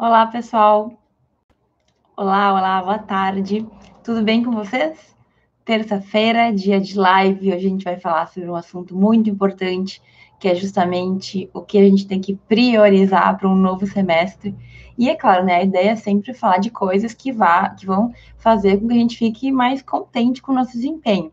Olá, pessoal. Olá, olá, boa tarde. Tudo bem com vocês? Terça-feira, dia de live. Hoje a gente vai falar sobre um assunto muito importante, que é justamente o que a gente tem que priorizar para um novo semestre. E é claro, né, a ideia é sempre falar de coisas que, vá, que vão fazer com que a gente fique mais contente com o nosso desempenho.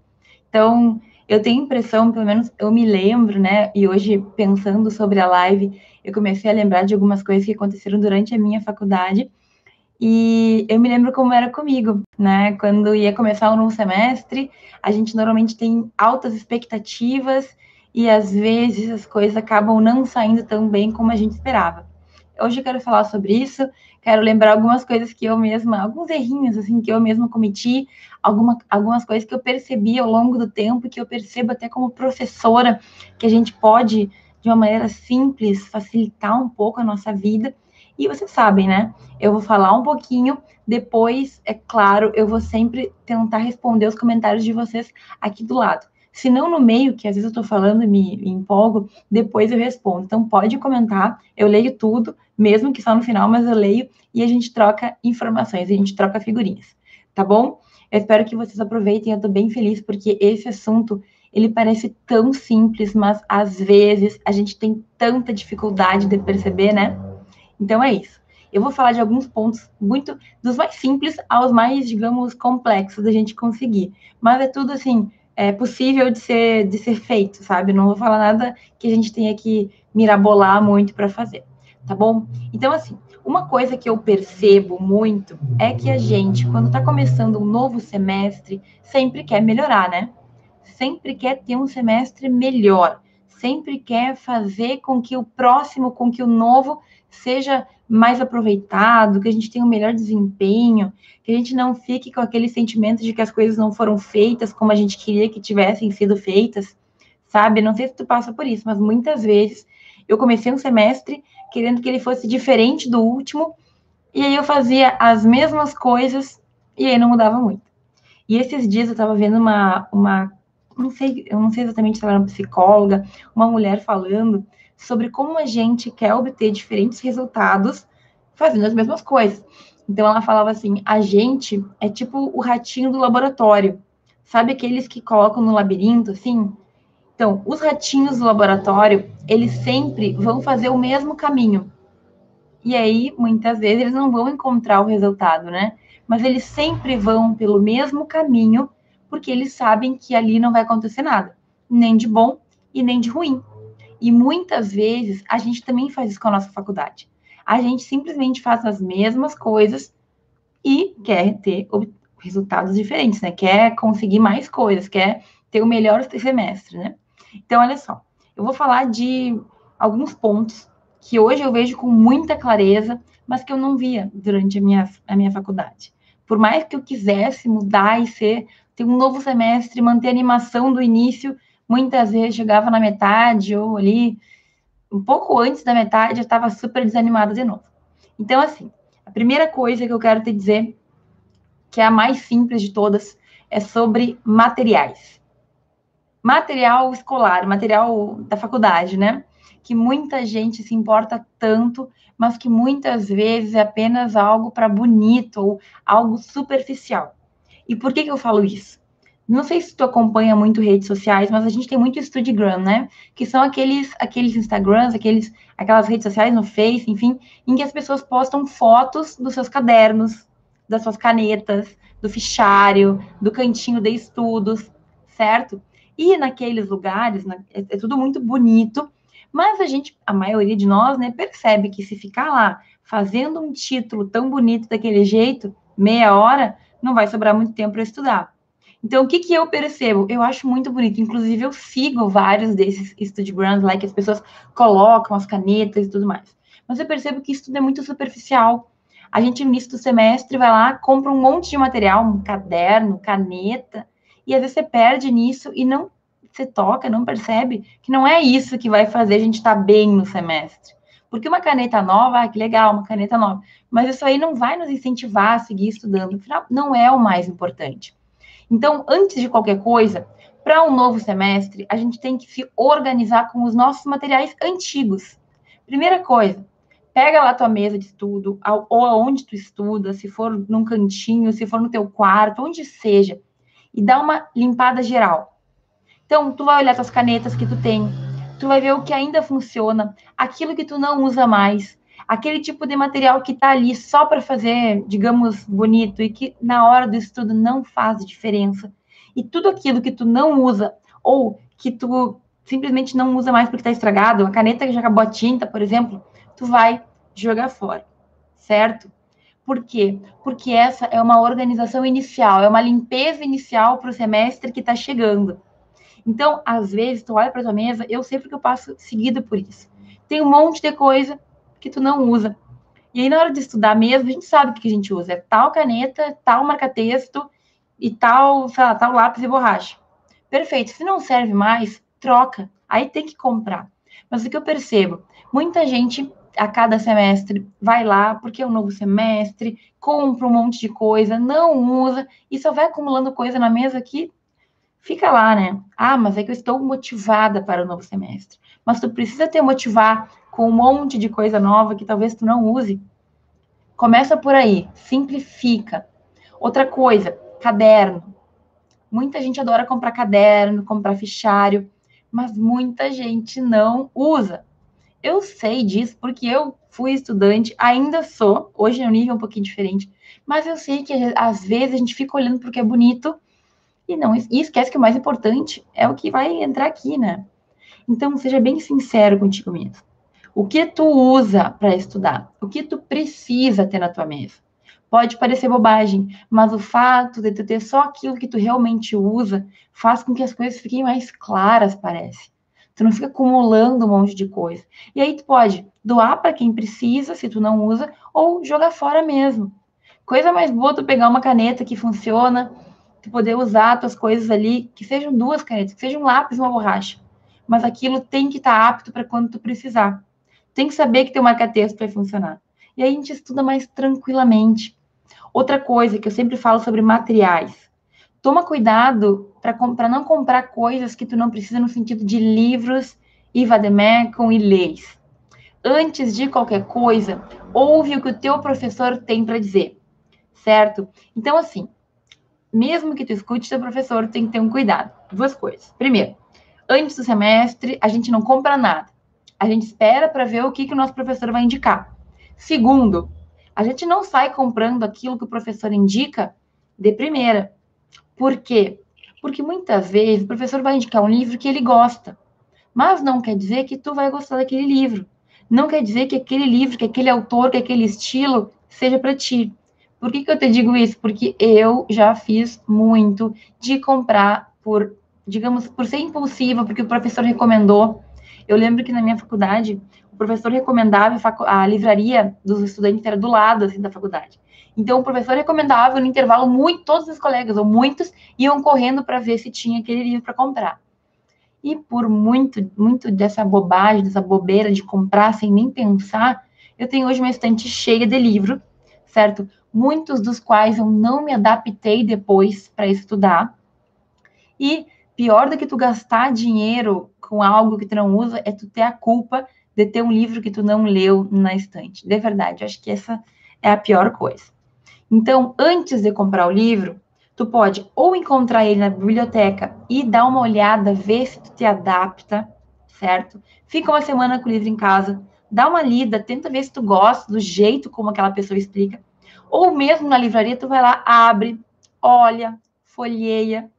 Então, eu tenho impressão, pelo menos eu me lembro, né? E hoje, pensando sobre a live, eu comecei a lembrar de algumas coisas que aconteceram durante a minha faculdade. E eu me lembro como era comigo, né? Quando ia começar um novo semestre, a gente normalmente tem altas expectativas e às vezes as coisas acabam não saindo tão bem como a gente esperava. Hoje eu quero falar sobre isso, quero lembrar algumas coisas que eu mesma, alguns errinhos assim que eu mesma cometi, alguma, algumas coisas que eu percebi ao longo do tempo, que eu percebo até como professora, que a gente pode, de uma maneira simples, facilitar um pouco a nossa vida. E vocês sabem, né? Eu vou falar um pouquinho, depois, é claro, eu vou sempre tentar responder os comentários de vocês aqui do lado. Se não no meio, que às vezes eu estou falando e me, me empolgo, depois eu respondo. Então pode comentar, eu leio tudo, mesmo que só no final, mas eu leio e a gente troca informações, a gente troca figurinhas, tá bom? Eu espero que vocês aproveitem, eu estou bem feliz porque esse assunto ele parece tão simples, mas às vezes a gente tem tanta dificuldade de perceber, né? Então é isso. Eu vou falar de alguns pontos muito dos mais simples aos mais, digamos, complexos da gente conseguir. Mas é tudo assim, é possível de ser, de ser feito, sabe? Não vou falar nada que a gente tenha que mirabolar muito para fazer, tá bom? Então, assim, uma coisa que eu percebo muito é que a gente, quando está começando um novo semestre, sempre quer melhorar, né? Sempre quer ter um semestre melhor, sempre quer fazer com que o próximo, com que o novo seja mais aproveitado, que a gente tenha um melhor desempenho, que a gente não fique com aquele sentimento de que as coisas não foram feitas como a gente queria que tivessem sido feitas, sabe? Não sei se tu passa por isso, mas muitas vezes eu comecei um semestre querendo que ele fosse diferente do último, e aí eu fazia as mesmas coisas e aí não mudava muito. E esses dias eu estava vendo uma, uma não sei, eu não sei exatamente se ela era uma psicóloga, uma mulher falando sobre como a gente quer obter diferentes resultados fazendo as mesmas coisas. Então ela falava assim: a gente é tipo o ratinho do laboratório. Sabe aqueles que colocam no labirinto, assim? Então, os ratinhos do laboratório, eles sempre vão fazer o mesmo caminho. E aí, muitas vezes, eles não vão encontrar o resultado, né? Mas eles sempre vão pelo mesmo caminho, porque eles sabem que ali não vai acontecer nada, nem de bom e nem de ruim. E muitas vezes a gente também faz isso com a nossa faculdade. A gente simplesmente faz as mesmas coisas e quer ter resultados diferentes, né? Quer conseguir mais coisas, quer ter o melhor semestre, né? Então, olha só, eu vou falar de alguns pontos que hoje eu vejo com muita clareza, mas que eu não via durante a minha, a minha faculdade. Por mais que eu quisesse mudar e ser, ter um novo semestre, manter a animação do início, muitas vezes chegava na metade ou ali um pouco antes da metade, eu estava super desanimada de novo. Então, assim, a primeira coisa que eu quero te dizer, que é a mais simples de todas, é sobre materiais. Material escolar, material da faculdade, né? Que muita gente se importa tanto, mas que muitas vezes é apenas algo para bonito ou algo superficial. E por que, que eu falo isso? Não sei se tu acompanha muito redes sociais, mas a gente tem muito Instagram, né? Que são aqueles, aqueles Instagrams, aqueles, aquelas redes sociais no Face, enfim, em que as pessoas postam fotos dos seus cadernos, das suas canetas, do fichário, do cantinho de estudos, certo? E naqueles lugares, é, é tudo muito bonito, mas a gente, a maioria de nós, né, percebe que se ficar lá fazendo um título tão bonito daquele jeito, meia hora, não vai sobrar muito tempo para estudar. Então, o que, que eu percebo? Eu acho muito bonito. Inclusive, eu sigo vários desses Instagrams lá que as pessoas colocam as canetas e tudo mais. Mas eu percebo que isso tudo é muito superficial. A gente, no início do semestre, vai lá, compra um monte de material, um caderno, caneta, e às vezes você perde nisso e não se toca, não percebe que não é isso que vai fazer a gente estar tá bem no semestre. Porque uma caneta nova, ah, que legal, uma caneta nova. Mas isso aí não vai nos incentivar a seguir estudando. Afinal, não é o mais importante. Então, antes de qualquer coisa, para um novo semestre, a gente tem que se organizar com os nossos materiais antigos. Primeira coisa, pega lá tua mesa de estudo, ou aonde tu estuda, se for num cantinho, se for no teu quarto, onde seja, e dá uma limpada geral. Então, tu vai olhar tuas canetas que tu tem, tu vai ver o que ainda funciona, aquilo que tu não usa mais, aquele tipo de material que tá ali só para fazer, digamos, bonito e que na hora do estudo não faz diferença. E tudo aquilo que tu não usa ou que tu simplesmente não usa mais porque está estragado, a caneta que já acabou a tinta, por exemplo, tu vai jogar fora, certo? Por quê? Porque essa é uma organização inicial, é uma limpeza inicial para o semestre que está chegando. Então, às vezes, tu olha para tua mesa, eu sei porque eu passo seguido por isso. Tem um monte de coisa que tu não usa. E aí, na hora de estudar mesmo, a gente sabe o que a gente usa. É tal caneta, tal marca-texto e tal, sei lá, tal lápis e borracha. Perfeito. Se não serve mais, troca. Aí tem que comprar. Mas o que eu percebo? Muita gente a cada semestre vai lá, porque é um novo semestre, compra um monte de coisa, não usa, e só vai acumulando coisa na mesa que fica lá, né? Ah, mas é que eu estou motivada para o novo semestre. Mas tu precisa te motivar com um monte de coisa nova que talvez tu não use. Começa por aí, simplifica. Outra coisa, caderno. Muita gente adora comprar caderno, comprar fichário, mas muita gente não usa. Eu sei disso porque eu fui estudante, ainda sou, hoje é um nível um pouquinho diferente, mas eu sei que às vezes a gente fica olhando porque é bonito e não e esquece que o mais importante é o que vai entrar aqui, né? Então, seja bem sincero contigo mesmo. O que tu usa para estudar? O que tu precisa ter na tua mesa? Pode parecer bobagem, mas o fato de tu ter só aquilo que tu realmente usa faz com que as coisas fiquem mais claras, parece. Tu não fica acumulando um monte de coisa. E aí tu pode doar para quem precisa, se tu não usa, ou jogar fora mesmo. Coisa mais boa tu pegar uma caneta que funciona, tu poder usar tuas coisas ali, que sejam duas canetas, que sejam um lápis uma borracha. Mas aquilo tem que estar tá apto para quando tu precisar. Tem que saber que teu marca-texto vai funcionar. E aí a gente estuda mais tranquilamente. Outra coisa que eu sempre falo sobre materiais. Toma cuidado para não comprar coisas que tu não precisa no sentido de livros e vademecum e leis. Antes de qualquer coisa, ouve o que o teu professor tem para dizer, certo? Então, assim, mesmo que tu escute teu professor, tem que ter um cuidado. Duas coisas. Primeiro, antes do semestre, a gente não compra nada. A gente espera para ver o que, que o nosso professor vai indicar. Segundo, a gente não sai comprando aquilo que o professor indica de primeira. Por quê? Porque muitas vezes o professor vai indicar um livro que ele gosta, mas não quer dizer que tu vai gostar daquele livro. Não quer dizer que aquele livro, que aquele autor, que aquele estilo seja para ti. Por que, que eu te digo isso? Porque eu já fiz muito de comprar por, digamos, por ser impulsiva, porque o professor recomendou. Eu lembro que na minha faculdade, o professor recomendava a livraria dos estudantes era do lado assim, da faculdade. Então, o professor recomendava no intervalo muito, todos os colegas, ou muitos, iam correndo para ver se tinha aquele livro para comprar. E por muito, muito dessa bobagem, dessa bobeira de comprar sem nem pensar, eu tenho hoje uma estante cheia de livro, certo? Muitos dos quais eu não me adaptei depois para estudar. E pior do que tu gastar dinheiro com algo que tu não usa é tu ter a culpa de ter um livro que tu não leu na estante. De verdade, acho que essa é a pior coisa. Então, antes de comprar o livro, tu pode ou encontrar ele na biblioteca e dar uma olhada, ver se tu te adapta, certo? Fica uma semana com o livro em casa, dá uma lida, tenta ver se tu gosta do jeito como aquela pessoa explica. Ou mesmo na livraria, tu vai lá, abre, olha, folheia.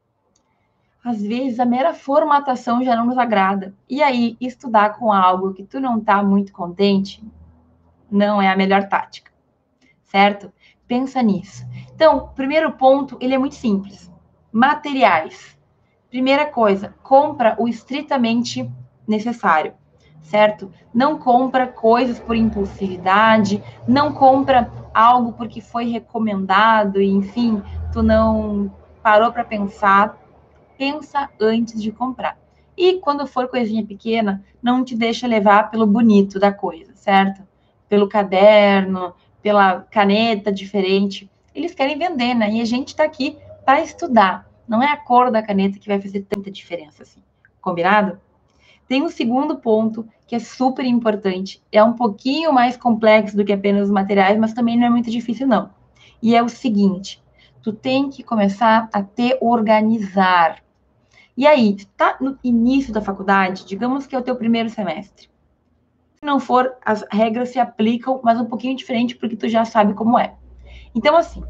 Às vezes a mera formatação já não nos agrada. E aí, estudar com algo que tu não tá muito contente não é a melhor tática, certo? Pensa nisso. Então, primeiro ponto, ele é muito simples. Materiais. Primeira coisa, compra o estritamente necessário, certo? Não compra coisas por impulsividade, não compra algo porque foi recomendado enfim, tu não parou para pensar. Pensa antes de comprar. E quando for coisinha pequena, não te deixa levar pelo bonito da coisa, certo? Pelo caderno, pela caneta diferente. Eles querem vender, né? E a gente está aqui para estudar. Não é a cor da caneta que vai fazer tanta diferença assim. Combinado? Tem um segundo ponto que é super importante. É um pouquinho mais complexo do que apenas os materiais, mas também não é muito difícil, não. E é o seguinte: tu tem que começar a te organizar. E aí, está no início da faculdade, digamos que é o teu primeiro semestre. Se não for, as regras se aplicam, mas um pouquinho diferente, porque tu já sabe como é. Então, assim,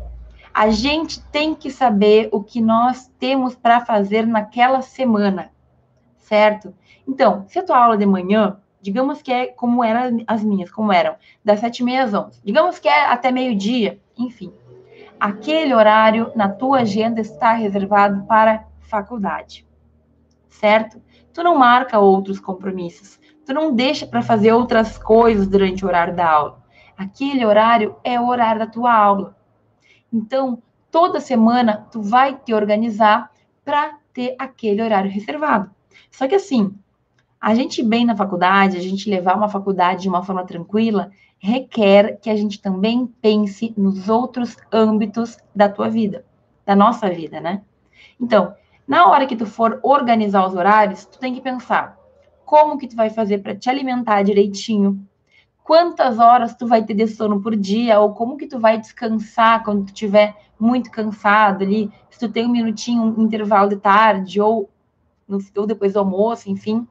a gente tem que saber o que nós temos para fazer naquela semana, certo? Então, se a tua aula de manhã, digamos que é como eram as minhas, como eram, das sete e meia às onze, digamos que é até meio-dia, enfim. Aquele horário na tua agenda está reservado para faculdade, certo? Tu não marca outros compromissos, tu não deixa para fazer outras coisas durante o horário da aula. Aquele horário é o horário da tua aula. Então, toda semana tu vai te organizar para ter aquele horário reservado. Só que assim, a gente bem na faculdade, a gente levar uma faculdade de uma forma tranquila, requer que a gente também pense nos outros âmbitos da tua vida, da nossa vida, né? Então, na hora que tu for organizar os horários, tu tem que pensar como que tu vai fazer para te alimentar direitinho, quantas horas tu vai ter de sono por dia, ou como que tu vai descansar quando tu estiver muito cansado ali, se tu tem um minutinho, um intervalo de tarde, ou, no, ou depois do almoço, enfim,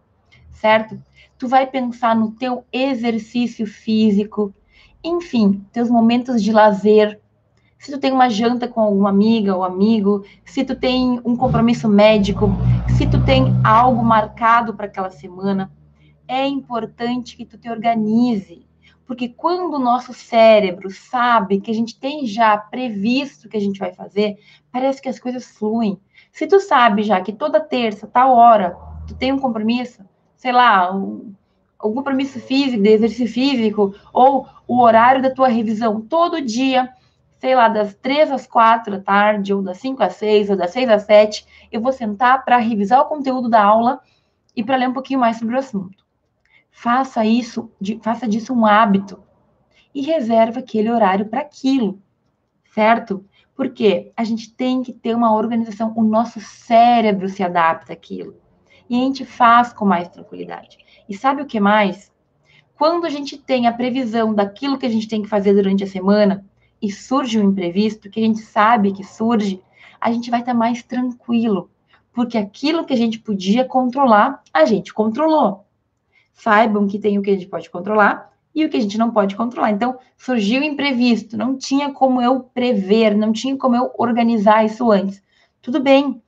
certo? Tu vai pensar no teu exercício físico, enfim, teus momentos de lazer, se tu tem uma janta com alguma amiga ou amigo, se tu tem um compromisso médico, se tu tem algo marcado para aquela semana, é importante que tu te organize, porque quando o nosso cérebro sabe que a gente tem já previsto o que a gente vai fazer, parece que as coisas fluem. Se tu sabe já que toda terça, tal hora, tu tem um compromisso, sei lá, um, algum compromisso físico, de exercício físico, ou o horário da tua revisão todo dia, sei lá, das três às quatro da tarde, ou das cinco às seis, ou das seis às sete, eu vou sentar para revisar o conteúdo da aula e para ler um pouquinho mais sobre o assunto. Faça isso, de, faça disso um hábito e reserva aquele horário para aquilo, certo? Porque a gente tem que ter uma organização, o nosso cérebro se adapta àquilo. E a gente faz com mais tranquilidade. E sabe o que mais? Quando a gente tem a previsão daquilo que a gente tem que fazer durante a semana e surge um imprevisto, que a gente sabe que surge, a gente vai estar mais tranquilo. Porque aquilo que a gente podia controlar, a gente controlou saibam que tem o que a gente pode controlar e o que a gente não pode controlar. Então, surgiu imprevisto, não tinha como eu prever, não tinha como eu organizar isso antes. Tudo bem,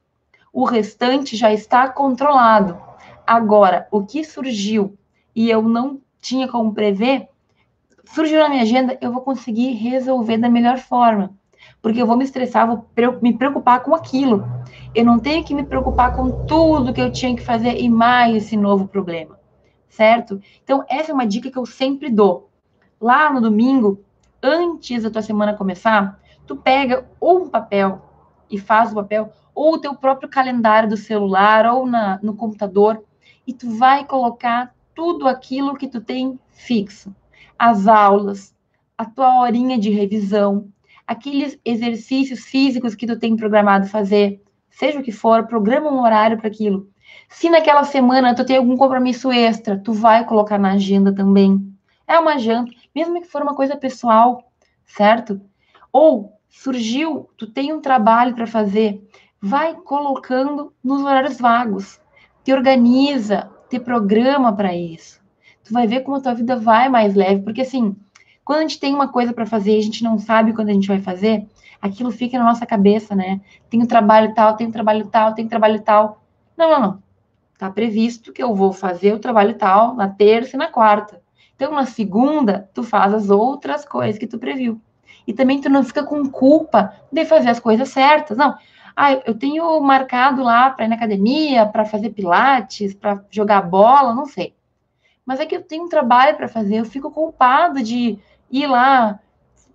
o restante já está controlado. Agora, o que surgiu e eu não tinha como prever, surgiu na minha agenda, eu vou conseguir resolver da melhor forma. Porque eu vou me estressar, vou me preocupar com aquilo. Eu não tenho que me preocupar com tudo que eu tinha que fazer e mais esse novo problema certo? Então, essa é uma dica que eu sempre dou. Lá no domingo, antes da tua semana começar, tu pega ou um papel e faz o papel, ou o teu próprio calendário do celular, ou na, no computador, e tu vai colocar tudo aquilo que tu tem fixo. As aulas, a tua horinha de revisão, aqueles exercícios físicos que tu tem programado fazer, seja o que for, programa um horário para aquilo. Se naquela semana tu tem algum compromisso extra, tu vai colocar na agenda também. É uma janta, mesmo que for uma coisa pessoal, certo? Ou surgiu, tu tem um trabalho para fazer, vai colocando nos horários vagos. Te organiza, te programa para isso. Tu vai ver como a tua vida vai mais leve, porque assim, quando a gente tem uma coisa para fazer e a gente não sabe quando a gente vai fazer, aquilo fica na nossa cabeça, né? Tem o trabalho tal, tem o trabalho tal, tem o trabalho tal. Não, não, não. Está previsto que eu vou fazer o trabalho tal na terça e na quarta. Então, na segunda, tu faz as outras coisas que tu previu. E também tu não fica com culpa de fazer as coisas certas. Não. Ah, eu tenho marcado lá para ir na academia, para fazer pilates, para jogar bola, não sei. Mas é que eu tenho um trabalho para fazer, eu fico culpado de ir lá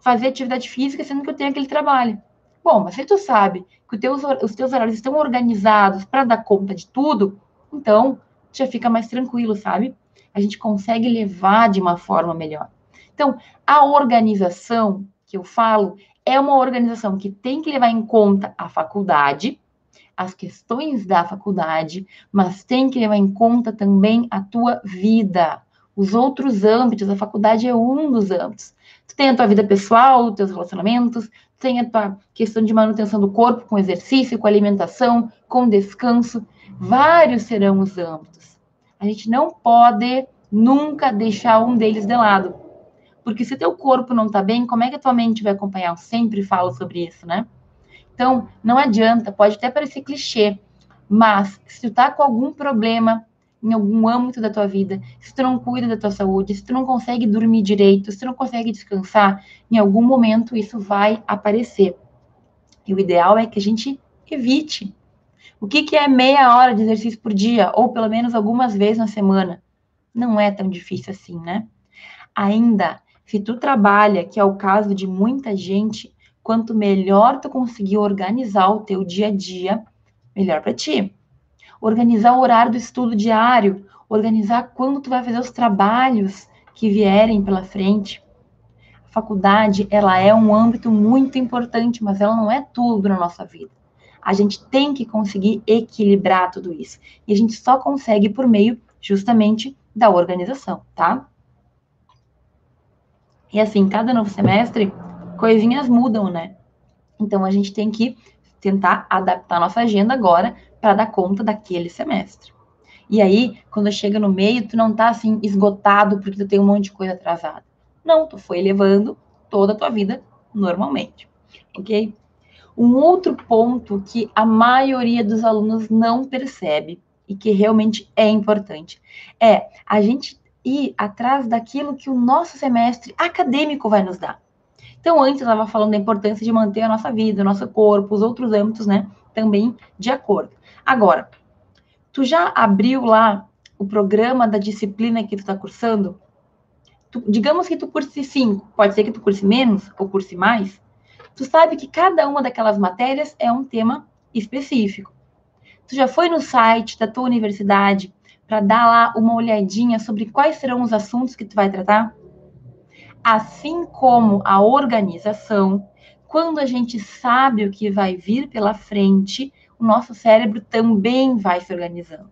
fazer atividade física, sendo que eu tenho aquele trabalho. Bom, mas se tu sabe que teus, os teus horários estão organizados para dar conta de tudo, então, já fica mais tranquilo, sabe? A gente consegue levar de uma forma melhor. Então, a organização que eu falo é uma organização que tem que levar em conta a faculdade, as questões da faculdade, mas tem que levar em conta também a tua vida, os outros âmbitos. A faculdade é um dos âmbitos. Tu tem a tua vida pessoal, os teus relacionamentos, tem a tua questão de manutenção do corpo com exercício, com alimentação, com descanso. Vários serão os âmbitos. A gente não pode nunca deixar um deles de lado. Porque se teu corpo não tá bem, como é que a tua mente vai acompanhar? Eu sempre falo sobre isso, né? Então, não adianta, pode até parecer clichê, mas se tu tá com algum problema em algum âmbito da tua vida, se tu não cuida da tua saúde, se tu não consegue dormir direito, se tu não consegue descansar, em algum momento isso vai aparecer. E o ideal é que a gente evite. O que, que é meia hora de exercício por dia, ou pelo menos algumas vezes na semana? Não é tão difícil assim, né? Ainda, se tu trabalha, que é o caso de muita gente, quanto melhor tu conseguir organizar o teu dia a dia, melhor para ti. Organizar o horário do estudo diário, organizar quando tu vai fazer os trabalhos que vierem pela frente. A faculdade, ela é um âmbito muito importante, mas ela não é tudo na nossa vida. A gente tem que conseguir equilibrar tudo isso. E a gente só consegue por meio, justamente, da organização, tá? E assim, cada novo semestre, coisinhas mudam, né? Então a gente tem que tentar adaptar nossa agenda agora para dar conta daquele semestre. E aí, quando chega no meio, tu não tá assim esgotado porque tu tem um monte de coisa atrasada. Não, tu foi levando toda a tua vida normalmente, ok? Um outro ponto que a maioria dos alunos não percebe e que realmente é importante é a gente ir atrás daquilo que o nosso semestre acadêmico vai nos dar. Então, antes eu estava falando da importância de manter a nossa vida, o nosso corpo, os outros âmbitos, né? Também de acordo. Agora, tu já abriu lá o programa da disciplina que tu está cursando? Tu, digamos que tu curse cinco, pode ser que tu curse menos ou curse mais. Tu sabe que cada uma daquelas matérias é um tema específico. Tu já foi no site da tua universidade para dar lá uma olhadinha sobre quais serão os assuntos que tu vai tratar? Assim como a organização, quando a gente sabe o que vai vir pela frente, o nosso cérebro também vai se organizando.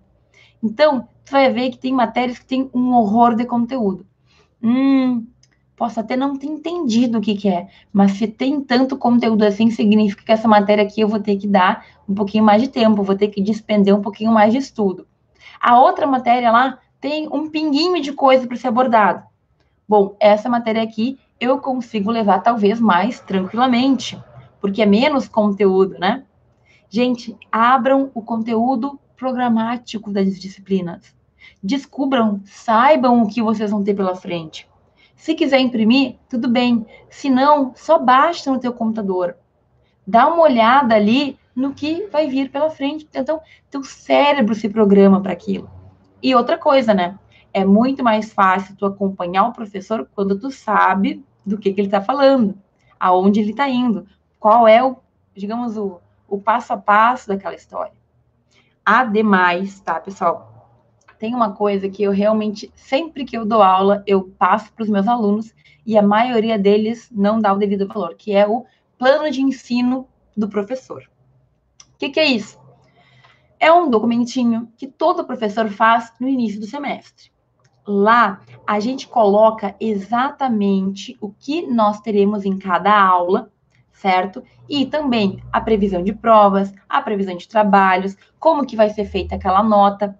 Então, tu vai ver que tem matérias que tem um horror de conteúdo. Hum, posso até não ter entendido o que, que é, mas se tem tanto conteúdo assim, significa que essa matéria aqui eu vou ter que dar um pouquinho mais de tempo, vou ter que despender um pouquinho mais de estudo. A outra matéria lá tem um pinguinho de coisa para ser abordado. Bom, essa matéria aqui eu consigo levar talvez mais tranquilamente, porque é menos conteúdo, né? Gente, abram o conteúdo programático das disciplinas. Descubram, saibam o que vocês vão ter pela frente. Se quiser imprimir, tudo bem. Se não, só basta no teu computador. Dá uma olhada ali no que vai vir pela frente. Então, teu cérebro se programa para aquilo. E outra coisa, né? É muito mais fácil tu acompanhar o professor quando tu sabe do que, que ele está falando, aonde ele está indo, qual é o, digamos, o, o passo a passo daquela história. Ademais, tá, pessoal? Tem uma coisa que eu realmente, sempre que eu dou aula, eu passo para os meus alunos e a maioria deles não dá o devido valor, que é o plano de ensino do professor. O que, que é isso? É um documentinho que todo professor faz no início do semestre. Lá a gente coloca exatamente o que nós teremos em cada aula, certo? E também a previsão de provas, a previsão de trabalhos, como que vai ser feita aquela nota,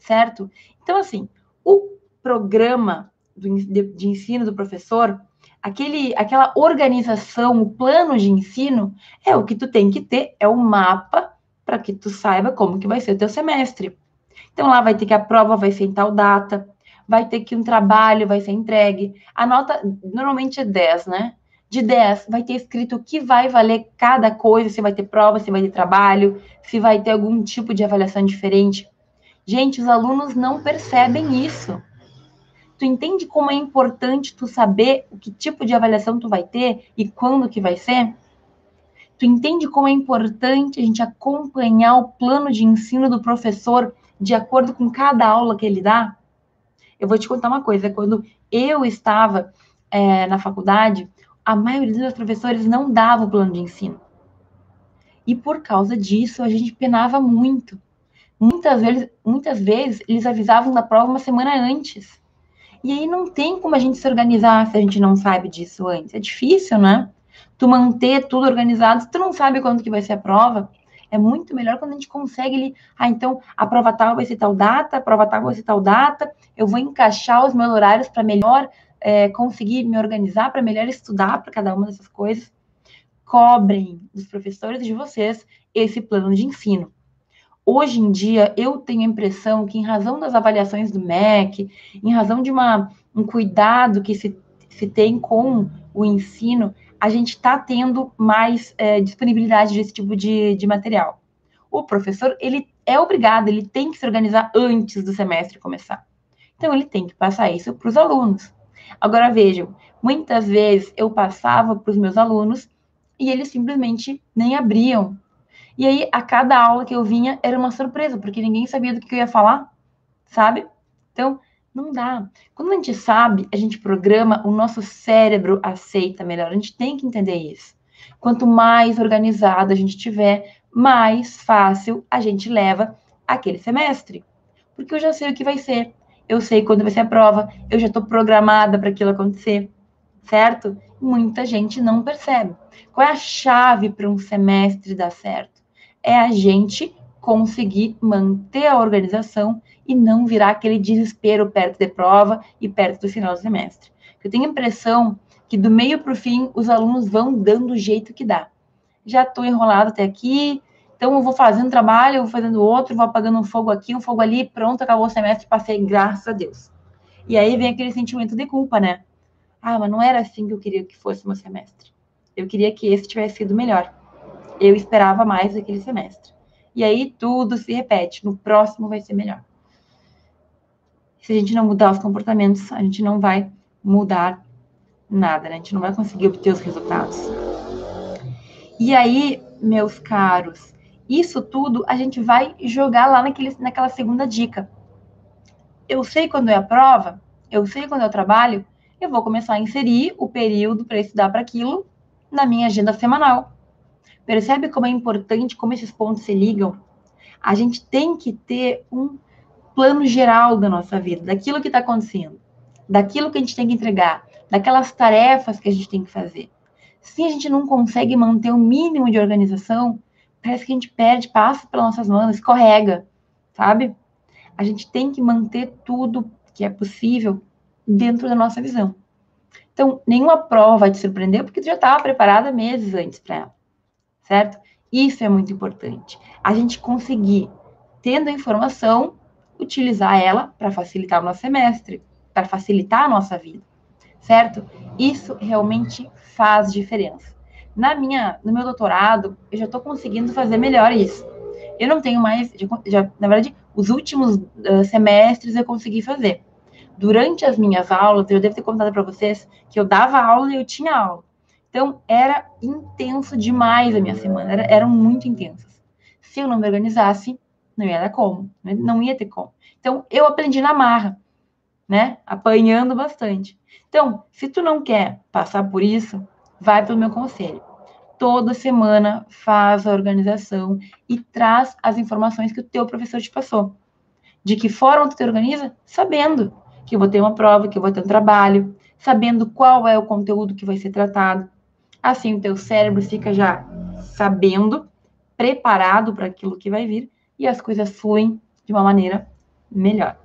certo? Então, assim, o programa de, de ensino do professor, aquele, aquela organização, o plano de ensino, é o que tu tem que ter, é o mapa para que tu saiba como que vai ser o teu semestre. Então, lá vai ter que a prova vai ser em tal data, vai ter que um trabalho vai ser entregue. A nota normalmente é 10, né? De 10, vai ter escrito o que vai valer cada coisa, se vai ter prova, se vai ter trabalho, se vai ter algum tipo de avaliação diferente. Gente, os alunos não percebem isso. Tu entende como é importante tu saber o que tipo de avaliação tu vai ter e quando que vai ser? Tu entende como é importante a gente acompanhar o plano de ensino do professor de acordo com cada aula que ele dá? Eu vou te contar uma coisa: quando eu estava é, na faculdade, a maioria dos professores não dava o plano de ensino. E por causa disso, a gente penava muito. Muitas vezes, muitas vezes eles avisavam da prova uma semana antes. E aí não tem como a gente se organizar se a gente não sabe disso antes. É difícil, né? Tu manter tudo organizado, tu não sabe quando que vai ser a prova, é muito melhor quando a gente consegue ali, ah, então a prova tal vai ser tal data, a prova tal vai ser tal data, eu vou encaixar os meus horários para melhor é, conseguir me organizar, para melhor estudar para cada uma dessas coisas. Cobrem dos professores de vocês esse plano de ensino. Hoje em dia, eu tenho a impressão que, em razão das avaliações do MEC, em razão de uma, um cuidado que se, se tem com o ensino, a gente está tendo mais é, disponibilidade desse tipo de, de material. O professor, ele é obrigado, ele tem que se organizar antes do semestre começar. Então, ele tem que passar isso para os alunos. Agora, vejam, muitas vezes eu passava para os meus alunos e eles simplesmente nem abriam e aí, a cada aula que eu vinha era uma surpresa, porque ninguém sabia do que eu ia falar, sabe? Então, não dá. Quando a gente sabe, a gente programa, o nosso cérebro aceita melhor. A gente tem que entender isso. Quanto mais organizado a gente tiver, mais fácil a gente leva aquele semestre. Porque eu já sei o que vai ser. Eu sei quando vai ser a prova, eu já estou programada para aquilo acontecer, certo? Muita gente não percebe. Qual é a chave para um semestre dar certo? é a gente conseguir manter a organização e não virar aquele desespero perto de prova e perto do final do semestre. Eu tenho a impressão que do meio para o fim os alunos vão dando o jeito que dá. Já estou enrolado até aqui, então eu vou fazendo trabalho, eu vou fazendo outro, vou apagando um fogo aqui, um fogo ali, pronto, acabou o semestre, passei, graças a Deus. E aí vem aquele sentimento de culpa, né? Ah, mas não era assim que eu queria que fosse meu semestre. Eu queria que esse tivesse sido melhor eu esperava mais daquele semestre. E aí tudo se repete, no próximo vai ser melhor. Se a gente não mudar os comportamentos, a gente não vai mudar nada, né? A gente não vai conseguir obter os resultados. E aí, meus caros, isso tudo a gente vai jogar lá naquele, naquela segunda dica. Eu sei quando é a prova, eu sei quando é o trabalho, eu vou começar a inserir o período para estudar para aquilo na minha agenda semanal. Percebe como é importante, como esses pontos se ligam? A gente tem que ter um plano geral da nossa vida, daquilo que está acontecendo, daquilo que a gente tem que entregar, daquelas tarefas que a gente tem que fazer. Se a gente não consegue manter o mínimo de organização, parece que a gente perde, passa pelas nossas mãos, escorrega, sabe? A gente tem que manter tudo que é possível dentro da nossa visão. Então, nenhuma prova vai te surpreender, porque tu já estava preparada meses antes para ela certo? Isso é muito importante. A gente conseguir, tendo a informação, utilizar ela para facilitar o nosso semestre, para facilitar a nossa vida, certo? Isso realmente faz diferença. Na minha, no meu doutorado, eu já estou conseguindo fazer melhor isso. Eu não tenho mais, já, já na verdade, os últimos uh, semestres eu consegui fazer. Durante as minhas aulas, eu devo ter contado para vocês que eu dava aula e eu tinha aula. Então, era intenso demais a minha semana, era, eram muito intensas. Se eu não me organizasse, não ia dar como, né? não ia ter como. Então, eu aprendi na marra, né? Apanhando bastante. Então, se tu não quer passar por isso, vai pelo meu conselho. Toda semana faz a organização e traz as informações que o teu professor te passou. De que forma tu te organiza? Sabendo que eu vou ter uma prova, que eu vou ter um trabalho, sabendo qual é o conteúdo que vai ser tratado, Assim, o teu cérebro fica já sabendo, preparado para aquilo que vai vir e as coisas fluem de uma maneira melhor.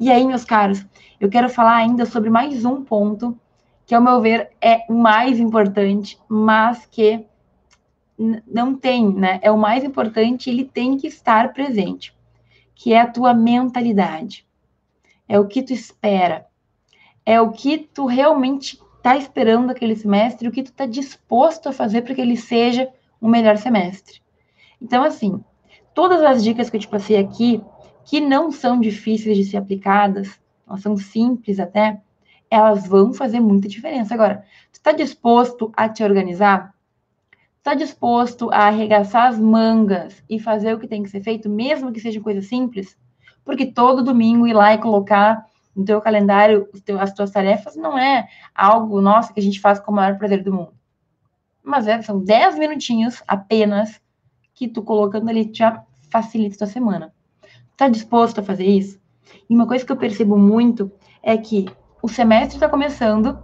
E aí, meus caros, eu quero falar ainda sobre mais um ponto que, ao meu ver, é o mais importante, mas que não tem, né? É o mais importante, ele tem que estar presente, que é a tua mentalidade. É o que tu espera. É o que tu realmente está esperando aquele semestre, o que tu está disposto a fazer para que ele seja o melhor semestre. Então, assim, todas as dicas que eu te passei aqui, que não são difíceis de ser aplicadas, elas são simples até, elas vão fazer muita diferença. Agora, tu está disposto a te organizar? Está disposto a arregaçar as mangas e fazer o que tem que ser feito, mesmo que seja coisa simples? Porque todo domingo ir lá e colocar no teu calendário as tuas tarefas não é algo, nossa, que a gente faz com o maior prazer do mundo. Mas é, são 10 minutinhos apenas que tu colocando ali já facilita a tua semana. Tá disposto a fazer isso? E uma coisa que eu percebo muito é que o semestre está começando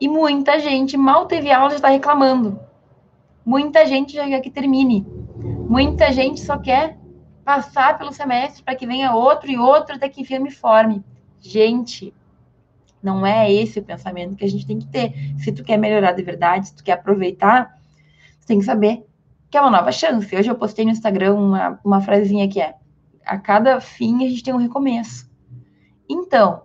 e muita gente mal teve aula já está reclamando. Muita gente já quer que termine. Muita gente só quer passar pelo semestre para que venha outro e outro até que firme forme. Gente, não é esse o pensamento que a gente tem que ter. Se tu quer melhorar de verdade, se tu quer aproveitar, tu tem que saber que é uma nova chance. Hoje eu postei no Instagram uma, uma frasinha que é: a cada fim a gente tem um recomeço. Então,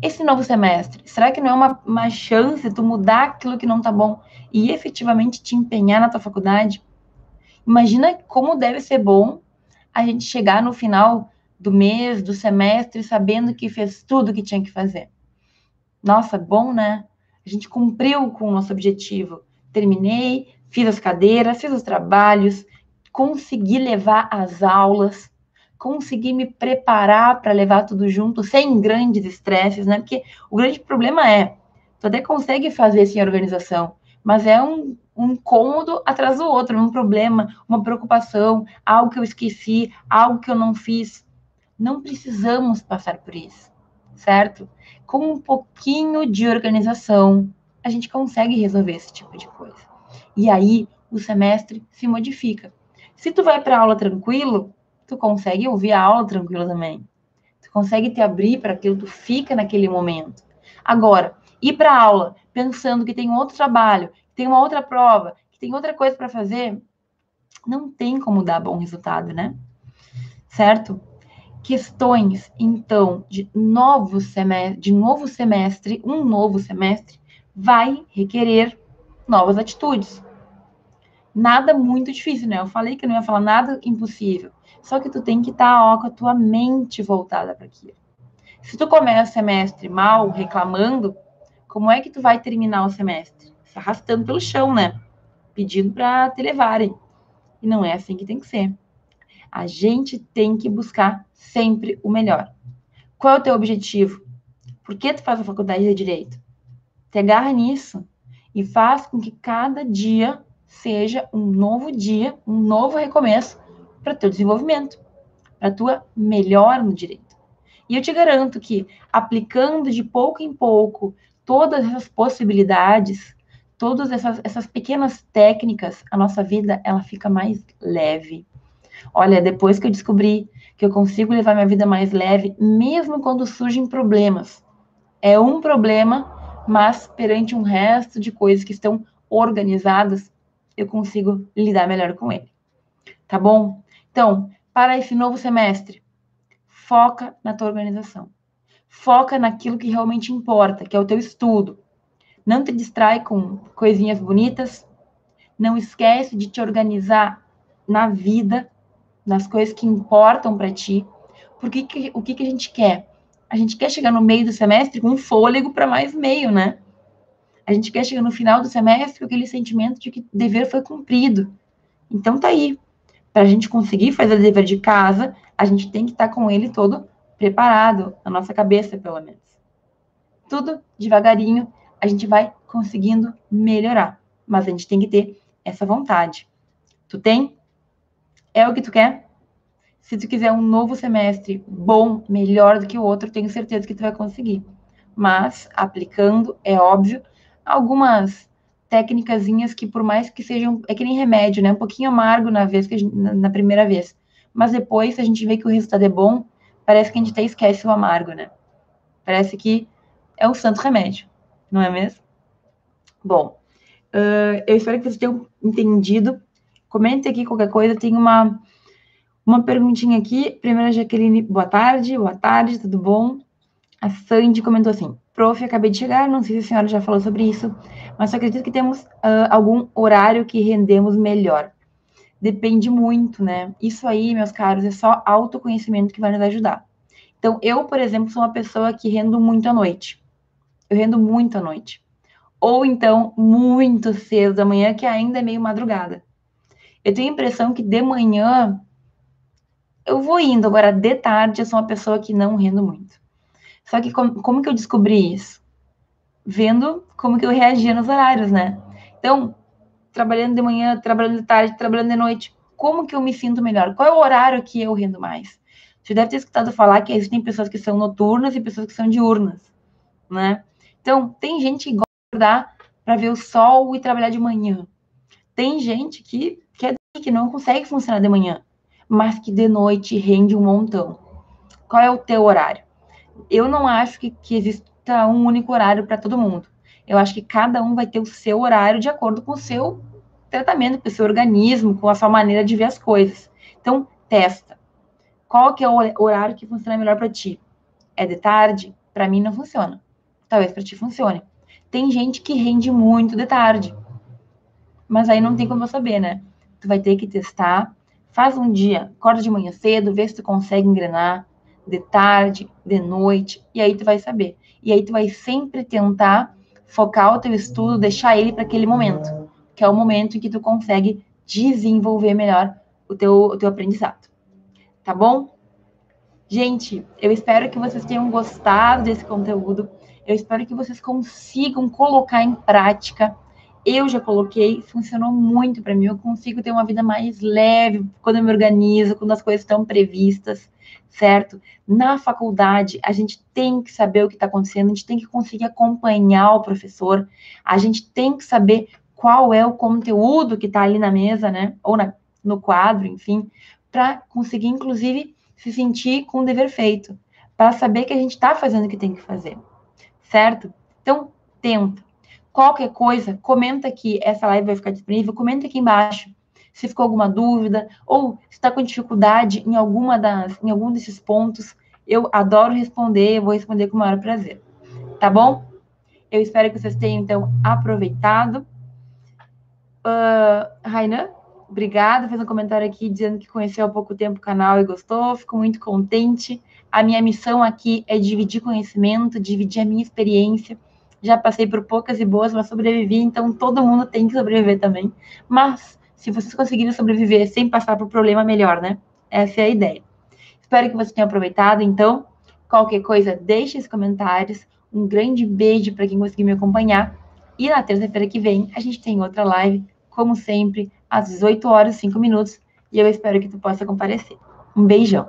esse novo semestre, será que não é uma, uma chance tu mudar aquilo que não tá bom e efetivamente te empenhar na tua faculdade? Imagina como deve ser bom a gente chegar no final do mês, do semestre, sabendo que fez tudo que tinha que fazer. Nossa, bom, né? A gente cumpriu com o nosso objetivo. Terminei, fiz as cadeiras, fiz os trabalhos, consegui levar as aulas, consegui me preparar para levar tudo junto sem grandes estresses, né? Porque o grande problema é, tu até consegue fazer sem organização, mas é um, um cômodo atrás do outro, um problema, uma preocupação, algo que eu esqueci, algo que eu não fiz. Não precisamos passar por isso, certo? Com um pouquinho de organização, a gente consegue resolver esse tipo de coisa. E aí o semestre se modifica. Se tu vai para aula tranquilo, tu consegue ouvir a aula tranquilo também. Tu consegue te abrir para aquilo, tu fica naquele momento. Agora, ir para aula pensando que tem outro trabalho, que tem uma outra prova, que tem outra coisa para fazer, não tem como dar bom resultado, né? Certo? Questões, então, de novo semestre, de novo semestre, um novo semestre, vai requerer novas atitudes. Nada muito difícil, né? Eu falei que não ia falar nada impossível. Só que tu tem que estar tá, ó, com a tua mente voltada para aquilo. Se tu começa o semestre mal, reclamando, como é que tu vai terminar o semestre? Se arrastando pelo chão, né? Pedindo para te levarem. E não é assim que tem que ser. A gente tem que buscar sempre o melhor. Qual é o teu objetivo? Por que tu faz a faculdade de Direito? Te agarra nisso e faz com que cada dia seja um novo dia, um novo recomeço para teu desenvolvimento, para tua melhora no direito. E eu te garanto que aplicando de pouco em pouco todas essas possibilidades, todas essas, essas pequenas técnicas, a nossa vida ela fica mais leve. Olha, depois que eu descobri que eu consigo levar minha vida mais leve, mesmo quando surgem problemas, é um problema, mas perante um resto de coisas que estão organizadas, eu consigo lidar melhor com ele. Tá bom? Então, para esse novo semestre, foca na tua organização. Foca naquilo que realmente importa, que é o teu estudo. Não te distrai com coisinhas bonitas. Não esquece de te organizar na vida, nas coisas que importam para ti. Porque que, o que, que a gente quer? A gente quer chegar no meio do semestre com fôlego para mais meio, né? A gente quer chegar no final do semestre com aquele sentimento de que dever foi cumprido. Então tá aí para a gente conseguir fazer o dever de casa, a gente tem que estar tá com ele todo preparado, na nossa cabeça, pelo menos. Tudo devagarinho, a gente vai conseguindo melhorar, mas a gente tem que ter essa vontade. Tu tem? É o que tu quer? Se tu quiser um novo semestre bom, melhor do que o outro, tenho certeza que tu vai conseguir. Mas aplicando, é óbvio, algumas técnicazinhas que, por mais que sejam, é que nem remédio, né? Um pouquinho amargo na vez gente, na, primeira vez. Mas depois, se a gente vê que o resultado é bom, parece que a gente até esquece o amargo, né? Parece que é um santo remédio, não é mesmo? Bom, uh, eu espero que vocês tenham entendido. Comente aqui qualquer coisa. Tem uma, uma perguntinha aqui. Primeira, Jaqueline, boa tarde. Boa tarde, tudo bom? A Sandy comentou assim: Prof, acabei de chegar, não sei se a senhora já falou sobre isso, mas acredito que temos uh, algum horário que rendemos melhor. Depende muito, né? Isso aí, meus caros, é só autoconhecimento que vai nos ajudar. Então, eu, por exemplo, sou uma pessoa que rendo muito à noite. Eu rendo muito à noite. Ou então, muito cedo da manhã, que ainda é meio madrugada. Eu tenho a impressão que de manhã eu vou indo, agora de tarde eu sou uma pessoa que não rendo muito. Só que como, como que eu descobri isso? Vendo como que eu reagia nos horários, né? Então, trabalhando de manhã, trabalhando de tarde, trabalhando de noite, como que eu me sinto melhor? Qual é o horário que eu rendo mais? Você deve ter escutado falar que existem pessoas que são noturnas e pessoas que são diurnas, né? Então, tem gente que gosta de acordar para ver o sol e trabalhar de manhã. Tem gente que, que não consegue funcionar de manhã, mas que de noite rende um montão. Qual é o teu horário? Eu não acho que, que exista um único horário para todo mundo. Eu acho que cada um vai ter o seu horário de acordo com o seu tratamento, com o seu organismo, com a sua maneira de ver as coisas. Então, testa. Qual que é o horário que funciona melhor para ti? É de tarde? Para mim não funciona. Talvez para ti funcione. Tem gente que rende muito de tarde. Mas aí não tem como eu saber, né? Tu vai ter que testar. Faz um dia, acorda de manhã cedo, vê se tu consegue engrenar de tarde, de noite, e aí tu vai saber. E aí tu vai sempre tentar focar o teu estudo, deixar ele para aquele momento, que é o momento em que tu consegue desenvolver melhor o teu, o teu aprendizado. Tá bom? Gente, eu espero que vocês tenham gostado desse conteúdo. Eu espero que vocês consigam colocar em prática. Eu já coloquei, funcionou muito para mim. Eu consigo ter uma vida mais leve quando eu me organizo, quando as coisas estão previstas, certo? Na faculdade, a gente tem que saber o que está acontecendo, a gente tem que conseguir acompanhar o professor, a gente tem que saber qual é o conteúdo que está ali na mesa, né? Ou na, no quadro, enfim, para conseguir, inclusive, se sentir com o dever feito, para saber que a gente está fazendo o que tem que fazer certo? Então, tenta. Qualquer coisa, comenta aqui, essa live vai ficar disponível, comenta aqui embaixo se ficou alguma dúvida ou está com dificuldade em alguma das, em algum desses pontos. Eu adoro responder, vou responder com o maior prazer. Tá bom? Eu espero que vocês tenham, então, aproveitado. Uh, Rainan, obrigada. Fez um comentário aqui dizendo que conheceu há pouco tempo o canal e gostou. Fico muito contente. A minha missão aqui é dividir conhecimento, dividir a minha experiência. Já passei por poucas e boas, mas sobrevivi, então todo mundo tem que sobreviver também. Mas, se vocês conseguirem sobreviver sem passar por problema, melhor, né? Essa é a ideia. Espero que vocês tenham aproveitado. Então, qualquer coisa, deixe os comentários. Um grande beijo para quem conseguiu me acompanhar. E na terça-feira que vem, a gente tem outra live, como sempre, às 18 horas e 5 minutos. E eu espero que tu possa comparecer. Um beijão.